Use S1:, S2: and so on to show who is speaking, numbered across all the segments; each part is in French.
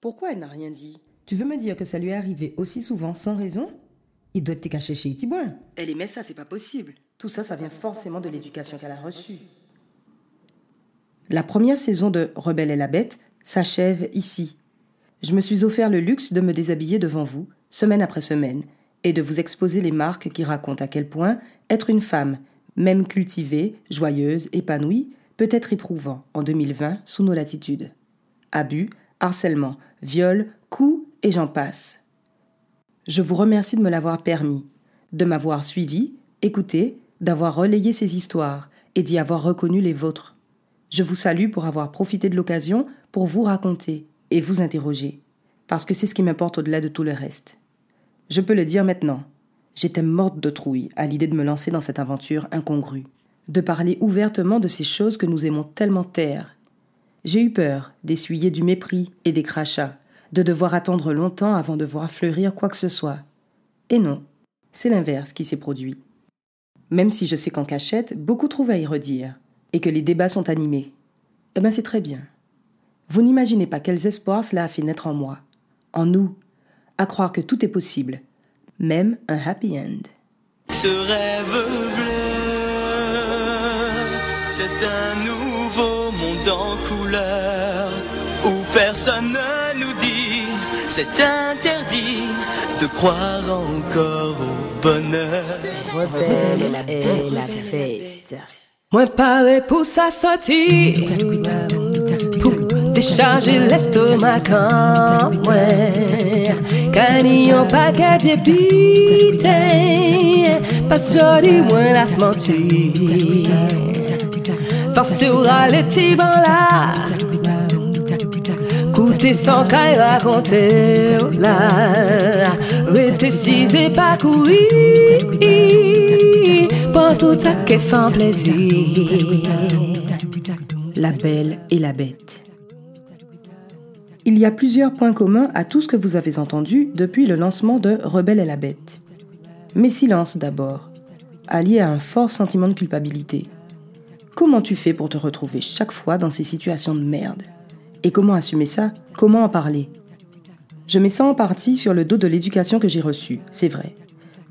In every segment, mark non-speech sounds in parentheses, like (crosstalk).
S1: Pourquoi elle n'a rien dit?
S2: Tu veux me dire que ça lui est arrivé aussi souvent sans raison? Il doit être caché chez Itibouin.
S1: Elle aimait ça, c'est pas possible.
S2: Tout ça, ça vient forcément de l'éducation qu'elle a reçue. La première saison de Rebelle et la Bête s'achève ici. Je me suis offert le luxe de me déshabiller devant vous, semaine après semaine, et de vous exposer les marques qui racontent à quel point être une femme, même cultivée, joyeuse, épanouie, peut être éprouvant en 2020 sous nos latitudes. Abus, harcèlement, viol, coups et j'en passe. Je vous remercie de me l'avoir permis, de m'avoir suivi, écouté, d'avoir relayé ces histoires et d'y avoir reconnu les vôtres. Je vous salue pour avoir profité de l'occasion pour vous raconter et vous interroger, parce que c'est ce qui m'importe au-delà de tout le reste. Je peux le dire maintenant, j'étais morte de trouille à l'idée de me lancer dans cette aventure incongrue, de parler ouvertement de ces choses que nous aimons tellement taire. J'ai eu peur d'essuyer du mépris et des crachats, de devoir attendre longtemps avant de voir fleurir quoi que ce soit. Et non, c'est l'inverse qui s'est produit. Même si je sais qu'en cachette, beaucoup trouvent à y redire, et que les débats sont animés. Eh bien, c'est très bien. Vous n'imaginez pas quels espoirs cela a fait naître en moi, en nous, à croire que tout est possible, même un happy end.
S3: En couleur, où personne ne nous dit, c'est interdit de croire encore au bonheur.
S2: Rebelle et la fête.
S4: Moi paré pour sa sortie Pour décharger l'estomac quand moi un paquet de pité Pas sorti moi la se mentir Et pas courir Pour tout ça qui fait plaisir
S2: La belle et la bête. Il y a plusieurs points communs à tout ce que vous avez entendu depuis le lancement de Rebelle et la bête. Mais silence d'abord, allié à un fort sentiment de culpabilité. Comment tu fais pour te retrouver chaque fois dans ces situations de merde Et comment assumer ça Comment en parler Je mets ça en partie sur le dos de l'éducation que j'ai reçue, c'est vrai.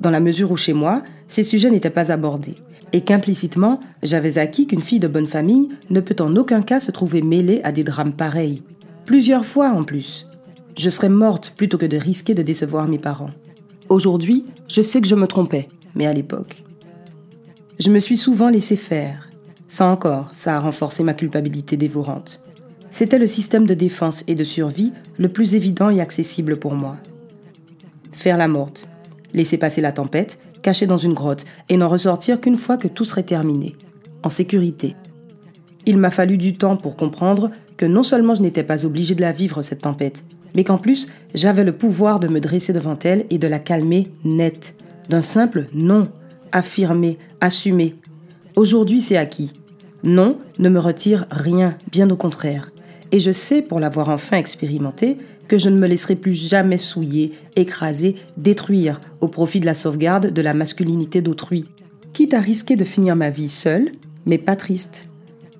S2: Dans la mesure où chez moi, ces sujets n'étaient pas abordés, et qu'implicitement, j'avais acquis qu'une fille de bonne famille ne peut en aucun cas se trouver mêlée à des drames pareils. Plusieurs fois en plus. Je serais morte plutôt que de risquer de décevoir mes parents. Aujourd'hui, je sais que je me trompais, mais à l'époque. Je me suis souvent laissé faire. Ça encore, ça a renforcé ma culpabilité dévorante. C'était le système de défense et de survie le plus évident et accessible pour moi. Faire la morte, laisser passer la tempête, cacher dans une grotte et n'en ressortir qu'une fois que tout serait terminé, en sécurité. Il m'a fallu du temps pour comprendre que non seulement je n'étais pas obligée de la vivre, cette tempête, mais qu'en plus j'avais le pouvoir de me dresser devant elle et de la calmer net, d'un simple non, affirmé, assumé. Aujourd'hui c'est acquis. Non ne me retire rien, bien au contraire. Et je sais, pour l'avoir enfin expérimenté, que je ne me laisserai plus jamais souiller, écraser, détruire au profit de la sauvegarde de la masculinité d'autrui. Quitte à risquer de finir ma vie seule, mais pas triste,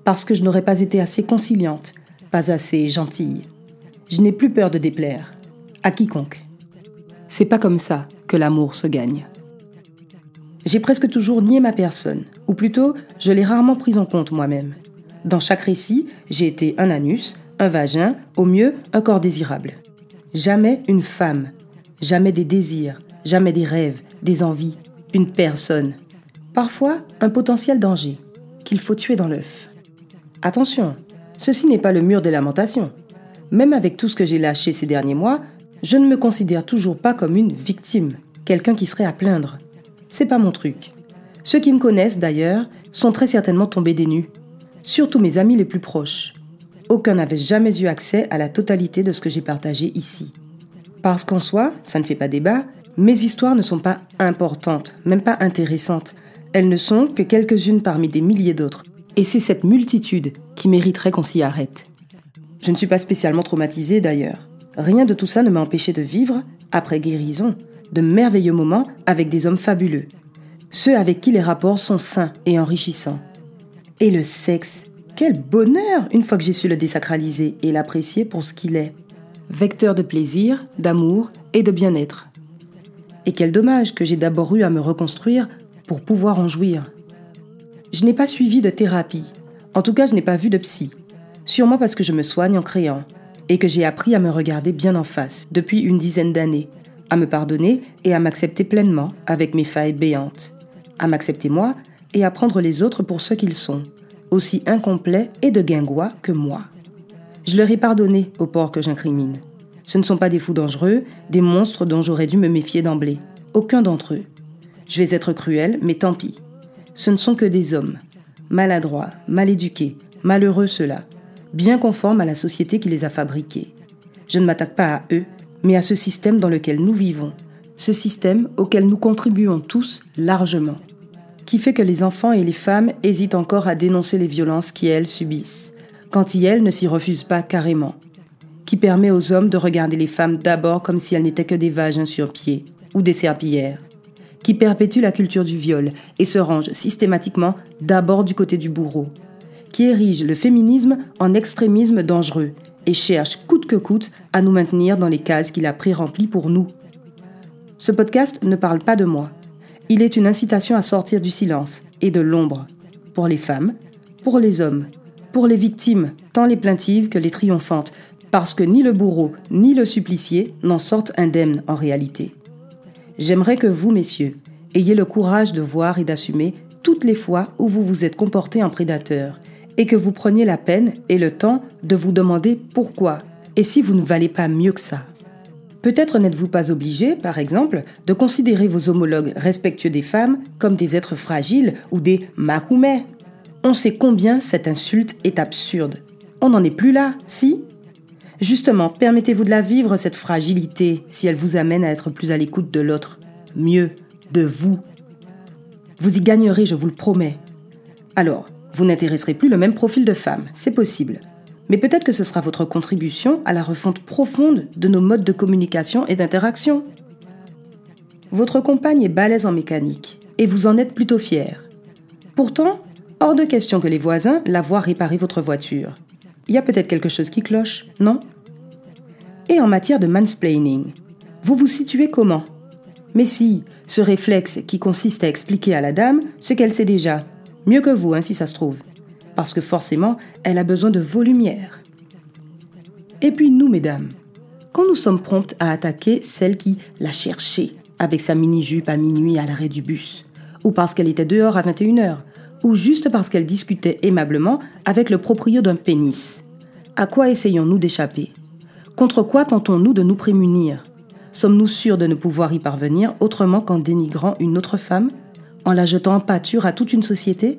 S2: parce que je n'aurais pas été assez conciliante, pas assez gentille. Je n'ai plus peur de déplaire, à quiconque. C'est pas comme ça que l'amour se gagne. J'ai presque toujours nié ma personne, ou plutôt, je l'ai rarement prise en compte moi-même. Dans chaque récit, j'ai été un anus, un vagin, au mieux un corps désirable. Jamais une femme, jamais des désirs, jamais des rêves, des envies, une personne. Parfois, un potentiel danger qu'il faut tuer dans l'œuf. Attention, ceci n'est pas le mur des lamentations. Même avec tout ce que j'ai lâché ces derniers mois, je ne me considère toujours pas comme une victime, quelqu'un qui serait à plaindre. C'est pas mon truc. Ceux qui me connaissent d'ailleurs sont très certainement tombés des nues, surtout mes amis les plus proches. Aucun n'avait jamais eu accès à la totalité de ce que j'ai partagé ici. Parce qu'en soi, ça ne fait pas débat, mes histoires ne sont pas importantes, même pas intéressantes. Elles ne sont que quelques-unes parmi des milliers d'autres. Et c'est cette multitude qui mériterait qu'on s'y arrête. Je ne suis pas spécialement traumatisée d'ailleurs. Rien de tout ça ne m'a empêché de vivre, après guérison, de merveilleux moments avec des hommes fabuleux. Ceux avec qui les rapports sont sains et enrichissants. Et le sexe, quel bonheur une fois que j'ai su le désacraliser et l'apprécier pour ce qu'il est. vecteur de plaisir, d'amour et de bien-être. Et quel dommage que j'ai d'abord eu à me reconstruire pour pouvoir en jouir. Je n'ai pas suivi de thérapie, en tout cas je n'ai pas vu de psy, sûrement parce que je me soigne en créant, et que j'ai appris à me regarder bien en face depuis une dizaine d'années, à me pardonner et à m'accepter pleinement avec mes failles béantes, à m'accepter moi et à prendre les autres pour ce qu'ils sont, aussi incomplets et de guingois que moi. Je leur ai pardonné aux porcs que j'incrimine. Ce ne sont pas des fous dangereux, des monstres dont j'aurais dû me méfier d'emblée. Aucun d'entre eux. Je vais être cruel, mais tant pis. Ce ne sont que des hommes. Maladroits, mal éduqués, malheureux ceux-là, bien conformes à la société qui les a fabriqués. Je ne m'attaque pas à eux, mais à ce système dans lequel nous vivons, ce système auquel nous contribuons tous largement, qui fait que les enfants et les femmes hésitent encore à dénoncer les violences qu'elles subissent, quand elles ne s'y refusent pas carrément, qui permet aux hommes de regarder les femmes d'abord comme si elles n'étaient que des vagins sur pied ou des serpillères, qui perpétue la culture du viol et se range systématiquement d'abord du côté du bourreau, qui érige le féminisme en extrémisme dangereux et cherche coûte que coûte à nous maintenir dans les cases qu'il a pré-remplies pour nous. Ce podcast ne parle pas de moi. Il est une incitation à sortir du silence et de l'ombre, pour les femmes, pour les hommes, pour les victimes, tant les plaintives que les triomphantes, parce que ni le bourreau ni le supplicié n'en sortent indemnes en réalité. J'aimerais que vous, messieurs, ayez le courage de voir et d'assumer toutes les fois où vous vous êtes comporté en prédateur, et que vous preniez la peine et le temps de vous demander pourquoi, et si vous ne valez pas mieux que ça. Peut-être n'êtes-vous pas obligé, par exemple, de considérer vos homologues respectueux des femmes comme des êtres fragiles ou des macoumets on sait combien cette insulte est absurde. On n'en est plus là, si? Justement, permettez-vous de la vivre, cette fragilité, si elle vous amène à être plus à l'écoute de l'autre, mieux, de vous. Vous y gagnerez, je vous le promets. Alors, vous n'intéresserez plus le même profil de femme, c'est possible. Mais peut-être que ce sera votre contribution à la refonte profonde de nos modes de communication et d'interaction. Votre compagne est balèze en mécanique, et vous en êtes plutôt fier. Pourtant, Hors de question que les voisins la voient réparer votre voiture. Il y a peut-être quelque chose qui cloche, non? Et en matière de mansplaining, vous vous situez comment? Mais si, ce réflexe qui consiste à expliquer à la dame ce qu'elle sait déjà, mieux que vous, hein, si ça se trouve, parce que forcément, elle a besoin de vos lumières. Et puis nous, mesdames, quand nous sommes promptes à attaquer celle qui l'a cherchée avec sa mini-jupe à minuit à l'arrêt du bus, ou parce qu'elle était dehors à 21h, ou juste parce qu'elle discutait aimablement avec le proprio d'un pénis. À quoi essayons-nous d'échapper? Contre quoi tentons-nous de nous prémunir? Sommes-nous sûrs de ne pouvoir y parvenir autrement qu'en dénigrant une autre femme? En la jetant en pâture à toute une société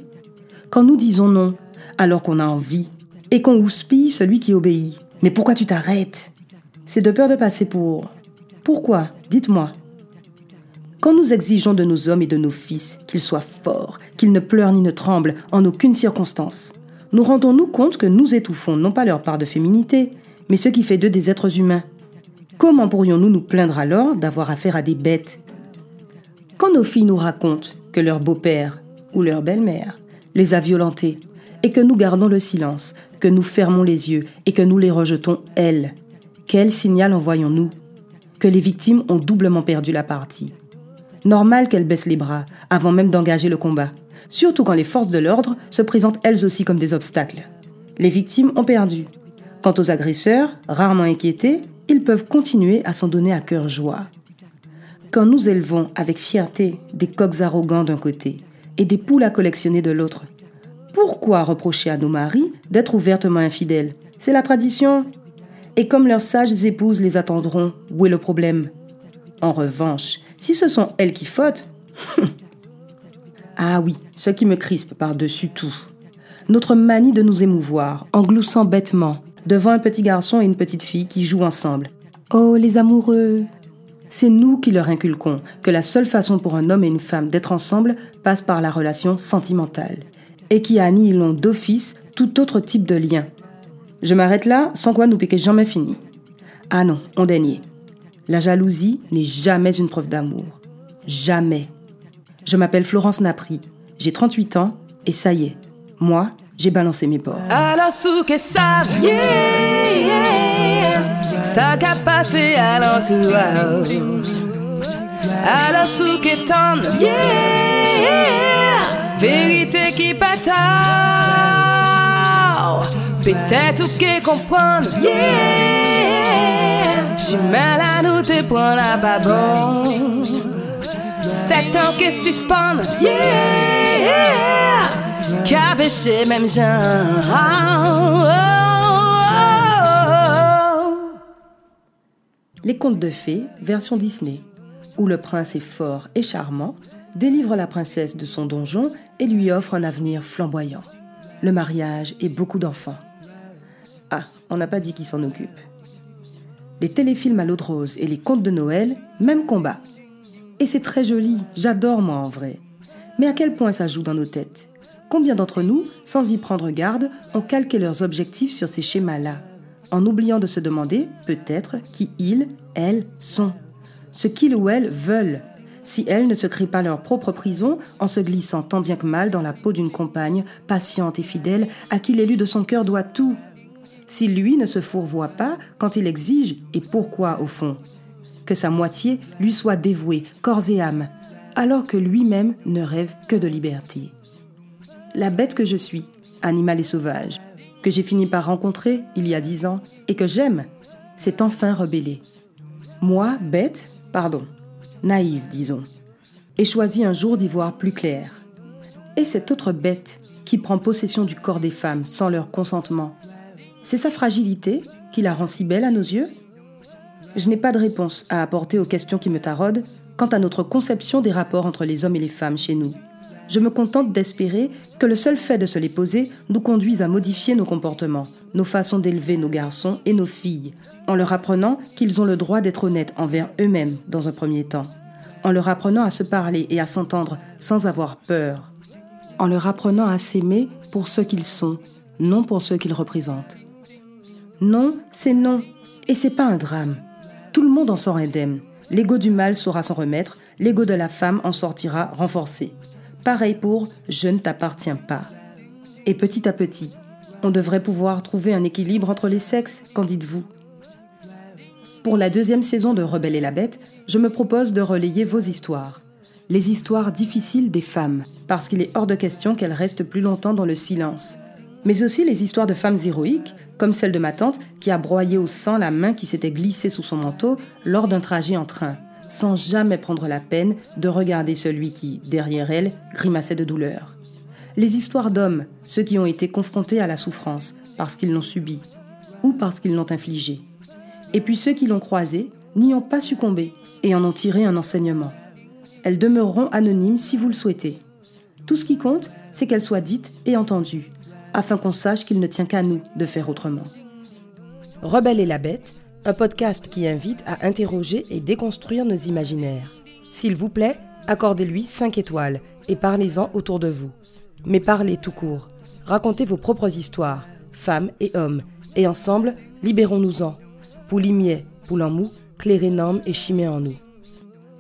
S2: Quand nous disons non, alors qu'on a envie, et qu'on houspille celui qui obéit. Mais pourquoi tu t'arrêtes? C'est de peur de passer pour... Pourquoi? Dites-moi. Quand nous exigeons de nos hommes et de nos fils qu'ils soient forts, qu'ils ne pleurent ni ne tremblent en aucune circonstance, nous rendons-nous compte que nous étouffons non pas leur part de féminité, mais ce qui fait d'eux des êtres humains. Comment pourrions-nous nous plaindre alors d'avoir affaire à des bêtes? Quand nos filles nous racontent que leur beau-père ou leur belle-mère les a violentées, et que nous gardons le silence, que nous fermons les yeux et que nous les rejetons, elles, quel signal envoyons-nous Que les victimes ont doublement perdu la partie? Normal qu'elles baissent les bras, avant même d'engager le combat, surtout quand les forces de l'ordre se présentent elles aussi comme des obstacles. Les victimes ont perdu. Quant aux agresseurs, rarement inquiétés, ils peuvent continuer à s'en donner à cœur joie. Quand nous élevons avec fierté des coqs arrogants d'un côté et des poules à collectionner de l'autre, pourquoi reprocher à nos maris d'être ouvertement infidèles? C'est la tradition. Et comme leurs sages épouses les attendront, où est le problème? En revanche, si ce sont elles qui fautent... (laughs) ah oui, ce qui me crispe par-dessus tout. Notre manie de nous émouvoir, en gloussant bêtement, devant un petit garçon et une petite fille qui jouent ensemble. Oh, les amoureux C'est nous qui leur inculquons que la seule façon pour un homme et une femme d'être ensemble passe par la relation sentimentale, et qui annihilons d'office tout autre type de lien. Je m'arrête là, sans quoi nous piquer jamais fini. Ah non, on daignait. La jalousie n'est jamais une preuve d'amour. Jamais. Je m'appelle Florence Napri, j'ai 38 ans et ça y est, moi, j'ai balancé mes
S4: yeah. Ça qu'a passé à l'entourage. Alors sous qu'étendre, yeah. Vérité qui bataille. Peut-être tout qui comprendre, yeah. J'suis mal à nous te prendre à babon. Sept ans que suspendre, yeah. Cabéché même genre.
S2: Les contes de fées, version Disney, où le prince est fort et charmant, délivre la princesse de son donjon et lui offre un avenir flamboyant. Le mariage et beaucoup d'enfants. Ah, on n'a pas dit qui s'en occupe. Les téléfilms à l'eau de rose et les contes de Noël, même combat. Et c'est très joli, j'adore moi en vrai. Mais à quel point ça joue dans nos têtes? Combien d'entre nous, sans y prendre garde, ont calqué leurs objectifs sur ces schémas-là, en oubliant de se demander, peut-être, qui ils, elles, sont. Ce qu'ils ou elles veulent, si elles ne se créent pas leur propre prison en se glissant tant bien que mal dans la peau d'une compagne, patiente et fidèle, à qui l'élu de son cœur doit tout. Si lui ne se fourvoie pas quand il exige, et pourquoi au fond? Que sa moitié lui soit dévouée, corps et âme, alors que lui-même ne rêve que de liberté. La bête que je suis, animal et sauvage, que j'ai fini par rencontrer il y a dix ans et que j'aime, s'est enfin rebellé. Moi, bête, pardon, naïve, disons, ai choisi un jour d'y voir plus clair. Et cette autre bête qui prend possession du corps des femmes sans leur consentement, c'est sa fragilité qui la rend si belle à nos yeux? Je n'ai pas de réponse à apporter aux questions qui me taraudent quant à notre conception des rapports entre les hommes et les femmes chez nous je me contente d'espérer que le seul fait de se les poser nous conduise à modifier nos comportements, nos façons d'élever nos garçons et nos filles, en leur apprenant qu'ils ont le droit d'être honnêtes envers eux-mêmes dans un premier temps, en leur apprenant à se parler et à s'entendre sans avoir peur, en leur apprenant à s'aimer pour ce qu'ils sont, non pour ce qu'ils représentent. Non, c'est non, et c'est pas un drame. Tout le monde en sort indemne. L'ego du mal saura s'en remettre, l'ego de la femme en sortira renforcé. Pareil pour je ne t'appartiens pas. Et petit à petit, on devrait pouvoir trouver un équilibre entre les sexes, qu'en dites-vous? Pour la deuxième saison de Rebelle et la Bête, je me propose de relayer vos histoires. Les histoires difficiles des femmes, parce qu'il est hors de question qu'elles restent plus longtemps dans le silence. Mais aussi les histoires de femmes héroïques, comme celle de ma tante qui a broyé au sang la main qui s'était glissée sous son manteau lors d'un trajet en train sans jamais prendre la peine de regarder celui qui, derrière elle, grimaçait de douleur. Les histoires d'hommes, ceux qui ont été confrontés à la souffrance parce qu'ils l'ont subie ou parce qu'ils l'ont infligée. Et puis ceux qui l'ont croisée n'y ont pas succombé et en ont tiré un enseignement. Elles demeureront anonymes si vous le souhaitez. Tout ce qui compte, c'est qu'elles soient dites et entendues, afin qu'on sache qu'il ne tient qu'à nous de faire autrement. Rebelle et la bête, un podcast qui invite à interroger et déconstruire nos imaginaires. S'il vous plaît, accordez-lui 5 étoiles et parlez-en autour de vous. Mais parlez tout court. Racontez vos propres histoires, femmes et hommes, et ensemble, libérons-nous-en. Poulimier, Poulamou, Clérénum et Chimé en nous.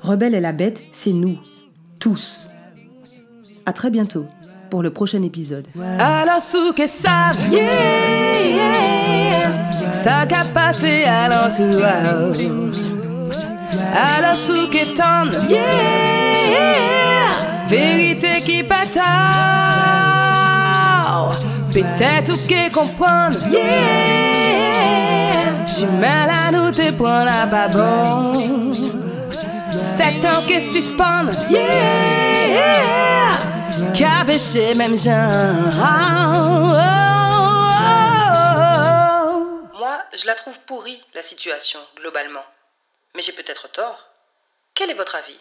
S2: Rebelle et la bête, c'est nous, tous. À très bientôt pour le prochain épisode.
S4: Alors que ça, ça qu'a passé à l'entourage. Alors sous qu'étendre, vérité qui bataille. Peut-être qui comprendre, J'suis mal à nous te prendre à babon. Sept ans qui suspendent, yeah. Cabéché même genre.
S2: Moi, je la trouve pourrie, la situation, globalement. Mais j'ai peut-être tort. Quel est votre avis?